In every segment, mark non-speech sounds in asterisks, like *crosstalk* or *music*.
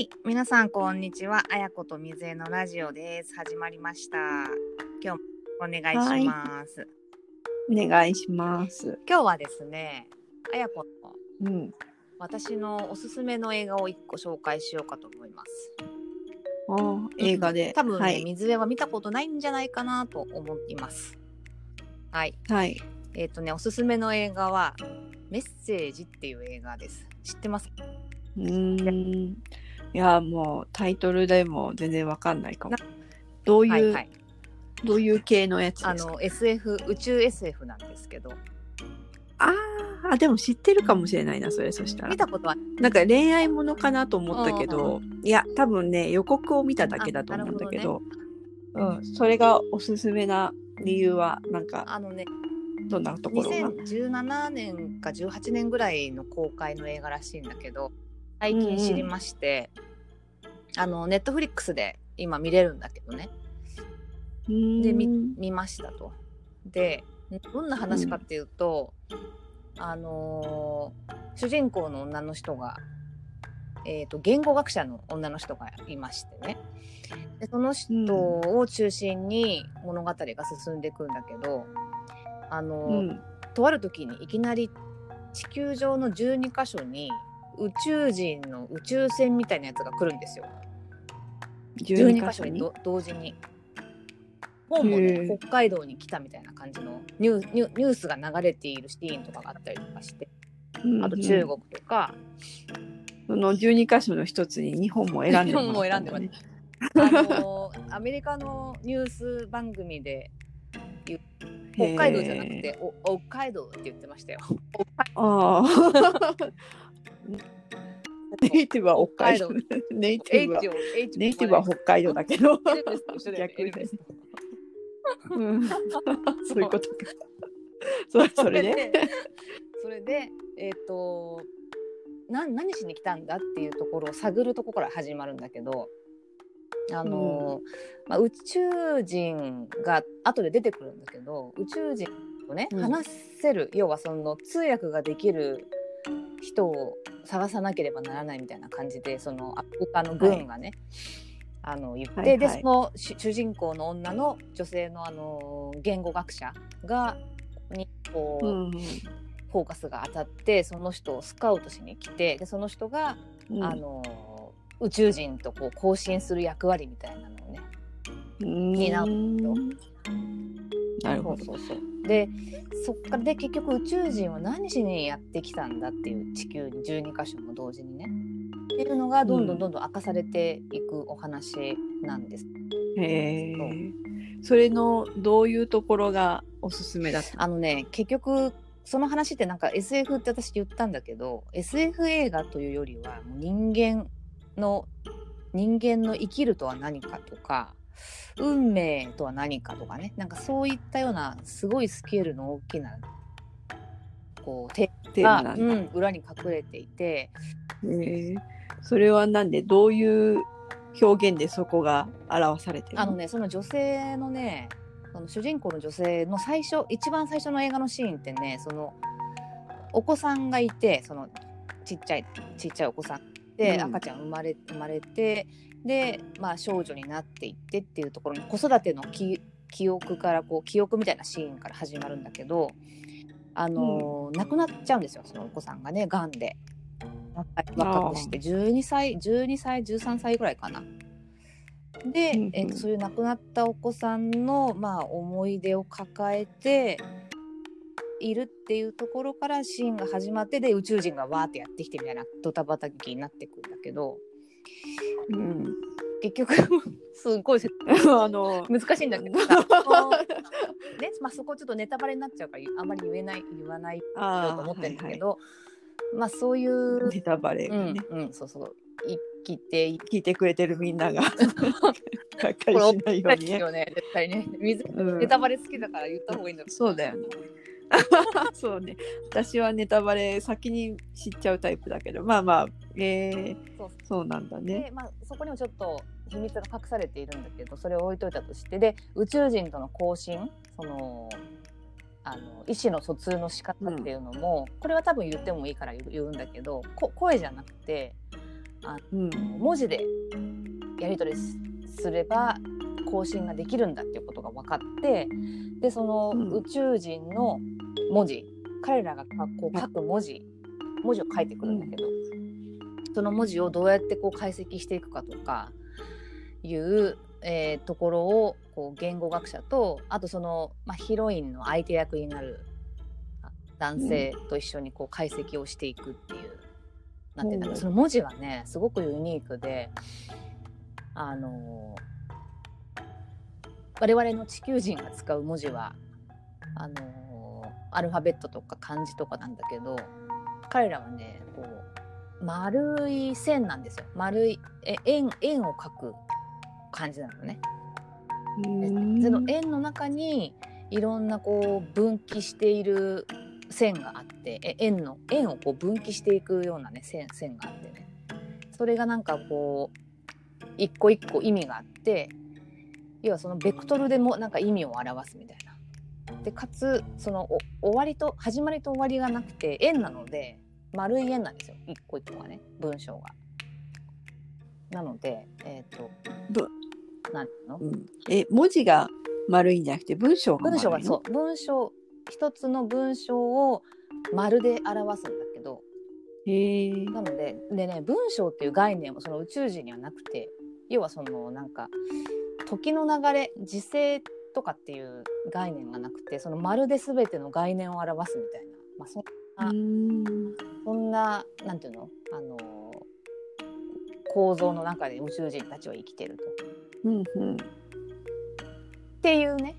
はい、皆さんこんにちは。あやことみずえのラジオです。始まりました。今日もお願いします。お願いします。今日はですね、あやこのうん。私のおすすめの映画を一個紹介しようかと思います。あー映画で。多分ね、はい。水江は見たことないんじゃないかなと思います。はい。はい。えっ、とね、おすすめの映画は、メッセージっていう映画です。知ってます？うーん。いや、もうタイトルでも全然わかんないかも。な。どういう、はいはい。どういう系のやつあですか？の、SF、宇宙 SF なんですけど、あーあ、でも知ってるかもしれないな、それ、そしたら。見。たことは。なんか恋愛ものかなと思ったけど、いや、多分ね、予告を見ただけだと思うんだけど、うん、それがおすすめな理由は、なんか、あのね、どんなところが？2017年か18年ぐらいの公開の映画らしいんだけど最近知りまして、あのネットフリックスで今見れるんだけどねで見見ましたと。でどんな話かっていうと、あのー主人公の女の人が、えー、と言語学者の女の人がいましてねでその人を中心に物語が進んでいくんだけど、あのーうん。とある時にいきなり地球上の12箇所に宇宙人の宇宙船みたいなやつが来るんですよ。12 12箇所に？ど同時に。本もね北海道に来たみたいな感じのニューニュニュースが流れているシーンとかがあったりとかしてうんあと中国とか、その12箇所の一つに日本も選んで日本も選んでます *laughs* あのーアメリカのニュース番組で北海道じゃなくてお北海道って言ってましたよ。ああ。*laughs* ネイティブは北海道。ネイティブはティブは北海道だけど。逆にそういうことか。それそれで。それでえっ、とな何しに来たんだっていうところを探るところから始まるんだけどあの、まあ、宇宙人が後で出てくるんだけど宇宙人とね、うん話せる要はその通訳ができる人を探さなければならないみたいな感じでそのアフリカの軍がね、あの言って、はいはい。でその主主人公の女の女性のあの言語学者がにこう、うんフォーカスが当たってその人をスカウトしに来てでその人が、うん。あの宇宙人とこう交信する役割みたいなのをねうん。になるなるほど。そうそうそうでそっからで結局宇宙人は何しにやってきたんだっていう地球に12箇所も同時にねっていうのがどんどんどんどん明かされていくお話なんです。へえ。それのどういうところがおすすめだったあのね結局その話ってなんか SF って私言ったんだけど SF 映画というよりは人間の人間の生きるとは何かとか運命とは何かとかね。なんかそういったようなすごいスケールの大きなこうテが。うん、裏に隠れていて。へえ。それはなんでどういう表現でそこが表されてるの？あのねその女性のねその主人公の女性の最初一番最初の映画のシーンってねそのお子さんがいてそのちっちゃいちっちゃいお子さん。で、うん。赤ちゃん生まれ生まれてで、まあ、少女になっていってっていうところの子育ての記記憶からこう記憶みたいなシーンから始まるんだけどあのー亡くなっちゃうんですよそのお子さんがねがんで若若くして12歳12歳13歳ぐらいかな。で、うんうん。えそういう亡くなったお子さんの、まあ、思い出を抱えているっていうところからシーンが始まってで宇宙人がわーってやってきてみたいなドタバタ劇になってくんだけどうん。結局 *laughs* すっごい *laughs* あの。難しいんだけど *laughs* ねまあ、そこちょっとネタバレになっちゃうからあんまり言えない言わないあと思ってるんだけど、まあそういう、ネタバレがね、うんうん、そうそう生きてい聞いてくれてるみんなががっかりしないようにね。ね絶対ね水うんネタバレ好きだから言った方がいいんだろそうだよね。*laughs* そうね。私はネタバレ先に知っちゃうタイプだけど、まあまあ、えー、そうそう。なんだね。で、まあ、そこにもちょっと秘密が隠されているんだけどそれを置いといたとして。で宇宙人との交信そのあの意思の疎通の仕方っていうのも、これは多分言ってもいいから言うんだけどこ声じゃなくてあうん。文字でやり取りすすれば更新ができるんだっていうことが分かってでそのうん。宇宙人の文字、彼らがかこう書く文字文字を書いてくるんだけど、その文字をどうやってこう解析していくかとかいう、えーところをこう言語学者とあとその、まあ、ヒロインの相手役になるあ男性と一緒にこう解析をしていくっていう、なんていうん。だろううんその文字はねすごくユニークであの我々の地球人が使う文字はあのアルファベットとか漢字とかなんだけど彼らはねこう丸い線なんですよ。丸いえ円円を描く感じなのね。でその円の中にいろんなこう分岐している線があってえ円の円をこう分岐していくようなね線線があってね。それがなんかこう一個一個意味があって要はそのベクトルでもなんか意味を表すみたいな。でかつそのお終わりと始まりと終わりがなくて円なので丸い円なんですよ。一個一個がね。文章が。なのでえっ、とぶなんの？うん。え文字が丸いんじゃなくて文章が文章がそう。文章一つの文章を丸で表すんだけど。へえなのででね文章っていう概念もその宇宙人にはなくて要はそのなんか時の流れ時勢とかっていう概念がなくてその丸で全ての概念を表すみたいな、まあ、そんそんななんていうの？あの構造の中で宇宙人たちは生きてると。うんうん。っていうね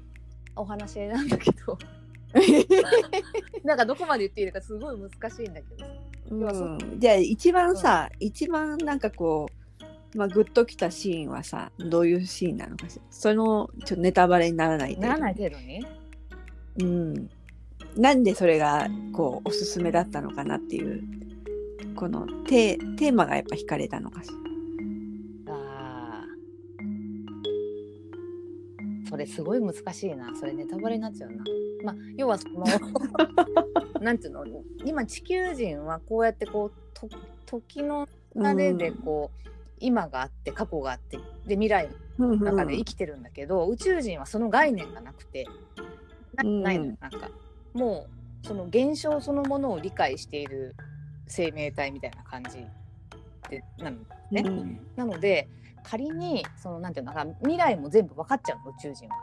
お話なんだけど。*laughs* なんかどこまで言っていいのかすごい難しいんだけどうん。じゃあ一番さ、一番なんかこう、まあ、グッときたシーンはさどういうシーンなのかしら。そのちょっとネタバレにならないならない程度にうん、なんでそれがこうおすすめだったのかなっていうこのテーテーマがやっぱ惹かれたのかしら。あー。それすごい難しいな。それネタバレになっちゃうな。まあ要はその *laughs* なんていうの？今地球人はこうやってこうと時の流れでこう、今があって過去があってで未来うんの中で生きてるんだけど、宇宙人はその概念がなくて。ないのよなんか。もうその現象そのものを理解している生命体みたいな感じでなのね。うん。なので仮にそのなんていうのかな未来も全部分かっちゃうの宇宙人は。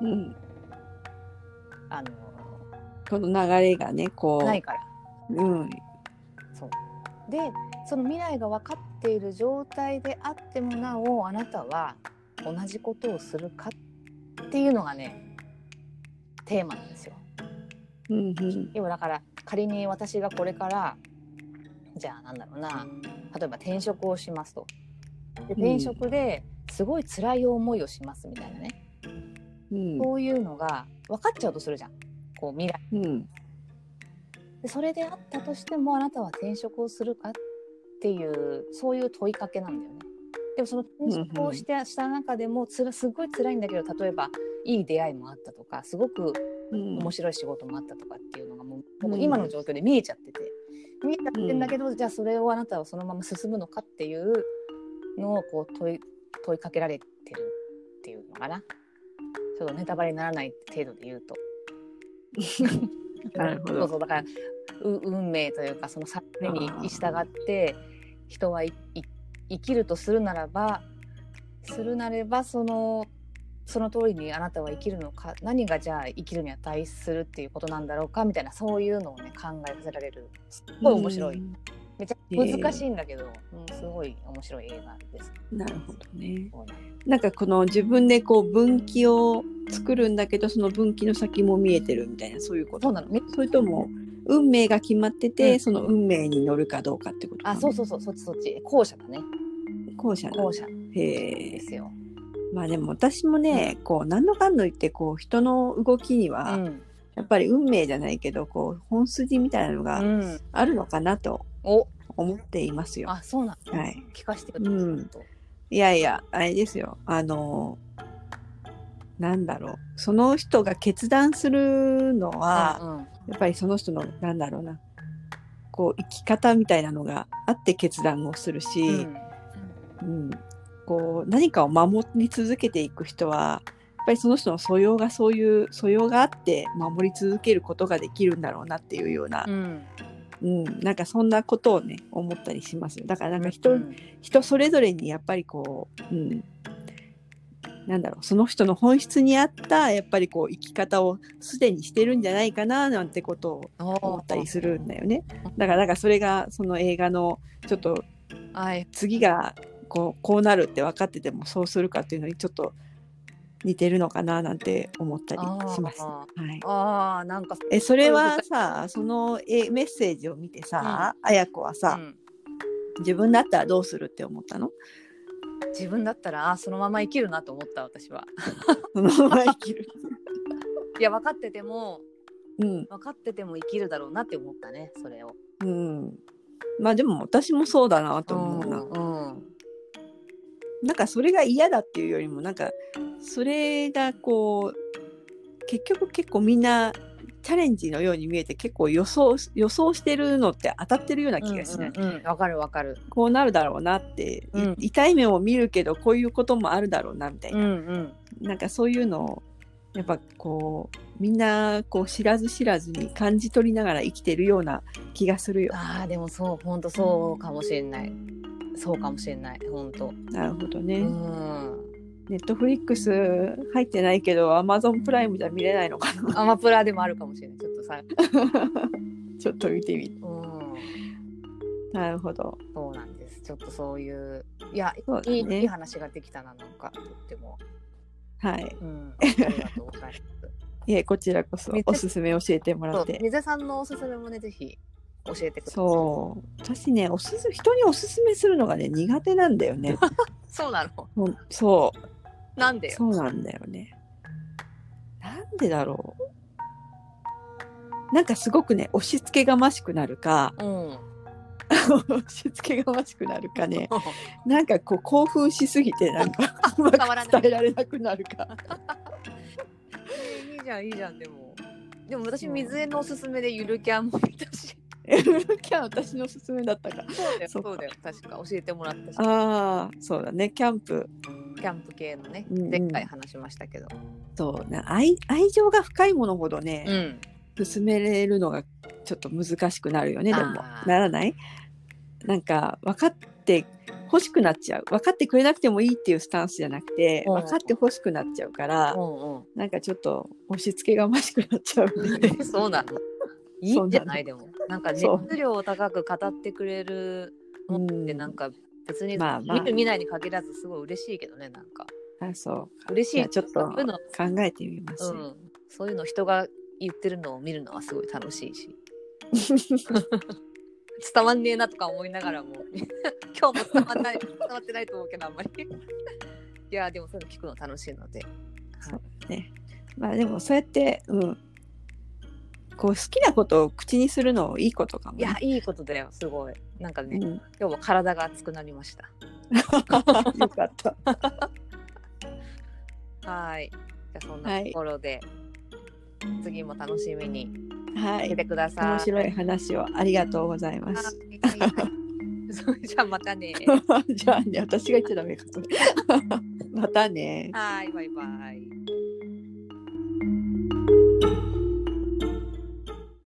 うん。あのこの流れがねこう。ないから。うん。そう。でその未来が分かっている状態であってもなおあなたは同じことをするかっていうのがねテーマなんですよ。うんうん。要はだから仮に私がこれからじゃあなんだろうな例えば転職をしますと。で転職ですごい辛い思いをしますみたいなね、うん。そういうのが分かっちゃうとするじゃん。こう未来。うん。でそれであったとしてもあなたは転職をするかっていうそういう問いかけなんだよね。でもその転職をして、した中でもつらすごい辛いんだけど例えばいい出会いもあったとかすごくうん。面白い仕事もあったとかっていうのがもう,、うん。もう今の状況で見えちゃってて見えちゃってんだけど、じゃあそれをあなたはそのまま進むのかっていうのをこう問い問いかけられてるっていうのかな。ちょっとネタバレにならない程度で言うと。*laughs* なるほど。そうそうだからう運命というかその定めに従って人は生きるとするならばするなればそのその通りにあなたは生きるのか何がじゃあ生きるに値するっていうことなんだろうかみたいなそういうのをね考えさせられる。すっごい面白い、うん。めちゃ難しいんだけど、うん、すごい面白い映画です。なるほどね。なんかこの自分でこう分岐を作るんだけどその分岐の先も見えてるみたいなそういうこと。そうなの。めそれとも運命が決まってて、うん。その運命に乗るかどうかってことかなあそうそうそうそっちそっち。後者だね。後者だ後者。へえ。ですよ。まあでも私もね、こう何のかんの言ってこう人の動きにうは、ん。やっぱり運命じゃないけどこう本筋みたいなのがうん、あるのかなとお。思っていますよ。あそうなの、はい。聞かせてくうんださい。いやいやあれですよ。あのなんだろう。その人が決断するのは、うんうんやっぱりその人のなんだろうなこう生き方みたいなのがあって決断をするし、うん。うん。こう何かを守り続けていく人はやっぱりその人の素養がそういう素養があって守り続けることができるんだろうなっていうような、うん。うん、なんかそんなことをね思ったりしますよ。だからなんか人,、うん。人それぞれにやっぱりこう、うん、なんだろうその人の本質に合ったやっぱりこう生き方をすでにしてるんじゃないかななんてことを思ったりするんだよね。だからなんかそれがその映画のちょっとはい。次がこうこうなるって分かっててもそうするかっていうのにちょっと似てるのかななんて思ったりします。あはい、ああなんかえそれはさそのえメッセージを見てさ、綾子はさ、うん。自分だったらどうするって思ったの？自分だったらあそのまま生きるなと思った私はそのまま生きる。*laughs* いや分かっててもうん分かってても生きるだろうなって思ったねそれをうん。まあでも私もそうだなと思うな。うんなんかそれが嫌だっていうよりもなんかそれがこう結局結構みんなチャレンジのように見えて結構予想予想してるのって当たってるような気がしない、うんうんうん。わかるわかる。こうなるだろうなって、いうん。痛い目を見るけどこういうこともあるだろうなみたいな、うんうん。なんかそういうのをやっぱこうみんなこう知らず知らずに感じ取りながら生きてるような気がするよ。あーでもそう本当そうかもしれない。そうかもしれない。本当なるほどね。うんネットフリックス入ってないけどアマゾンプライムじゃ見れないのかなアマプラでもあるかもしれないちょっとさ *laughs* ちょっと見てみる。うんなるほど。そうなんですちょっとそういういや、ねいいいい話ができたななんかとってもはい。うんありがとうございます *laughs* いえ、こちらこそおすすめ教えてもらって。水さんのおすすめもねぜひ教えてくださいそう。私ね、おすす人におすすめするのがね、苦手なんだよね。*laughs* そうなのそう。なんでよ。そうなんだよね。なんでだろう。なんかすごくね、押し付けがましくなるか、うん。*laughs* 押し付けがましくなるかね、*laughs* なんかこう興奮しすぎて、なんか *laughs* うまく伝わらない伝えられなくなるか。い。いじゃんいいじゃんでも。でも私水江のおすすめでゆるキャンも見たし。キャン私のおすすめだったか。そうだよそうだよ確か教えてもらったし。ああ、そうだね、キャンプ。キャンプ系のねうんうん。前回話しましたけど。そうね。愛愛情が深いものほどね、うん。進めれるのがちょっと難しくなるよねでも。ならない？なんか分かって欲しくなっちゃう。分かってくれなくてもいいっていうスタンスじゃなくてうん。分かって欲しくなっちゃうからうんうん。なんかちょっと押し付けがましくなっちゃうね。*laughs* そうなのいいんじゃない？でも。なんか熱量を高く語ってくれるのってなんか別にまあまあ。見る見ないに限らずすごい嬉しいけどねなんか。あそう。嬉しい。ちょっと考えてみます、うん、そういうの人が言ってるのを見るのはすごい楽しいし。*laughs* 伝わんねえなとか思いながらも。*laughs* 今日も伝わんない伝わってないと思うけどあんまり。いやでもそういうの聞くの楽しいので、そうね。まあでもそうやってうんこう好きなことを口にするのいいことかもね、いやいいことだよすごい。なんかね、うん、今日も体が熱くなりました。*laughs* よかった。はい。じゃあそんなところで、次も楽しみにはい。しててください、面白い話をありがとうございます。それじゃあまたね。*laughs* じゃあね、私が言っちゃダメか。そ *laughs* れまたね。はいバイバイ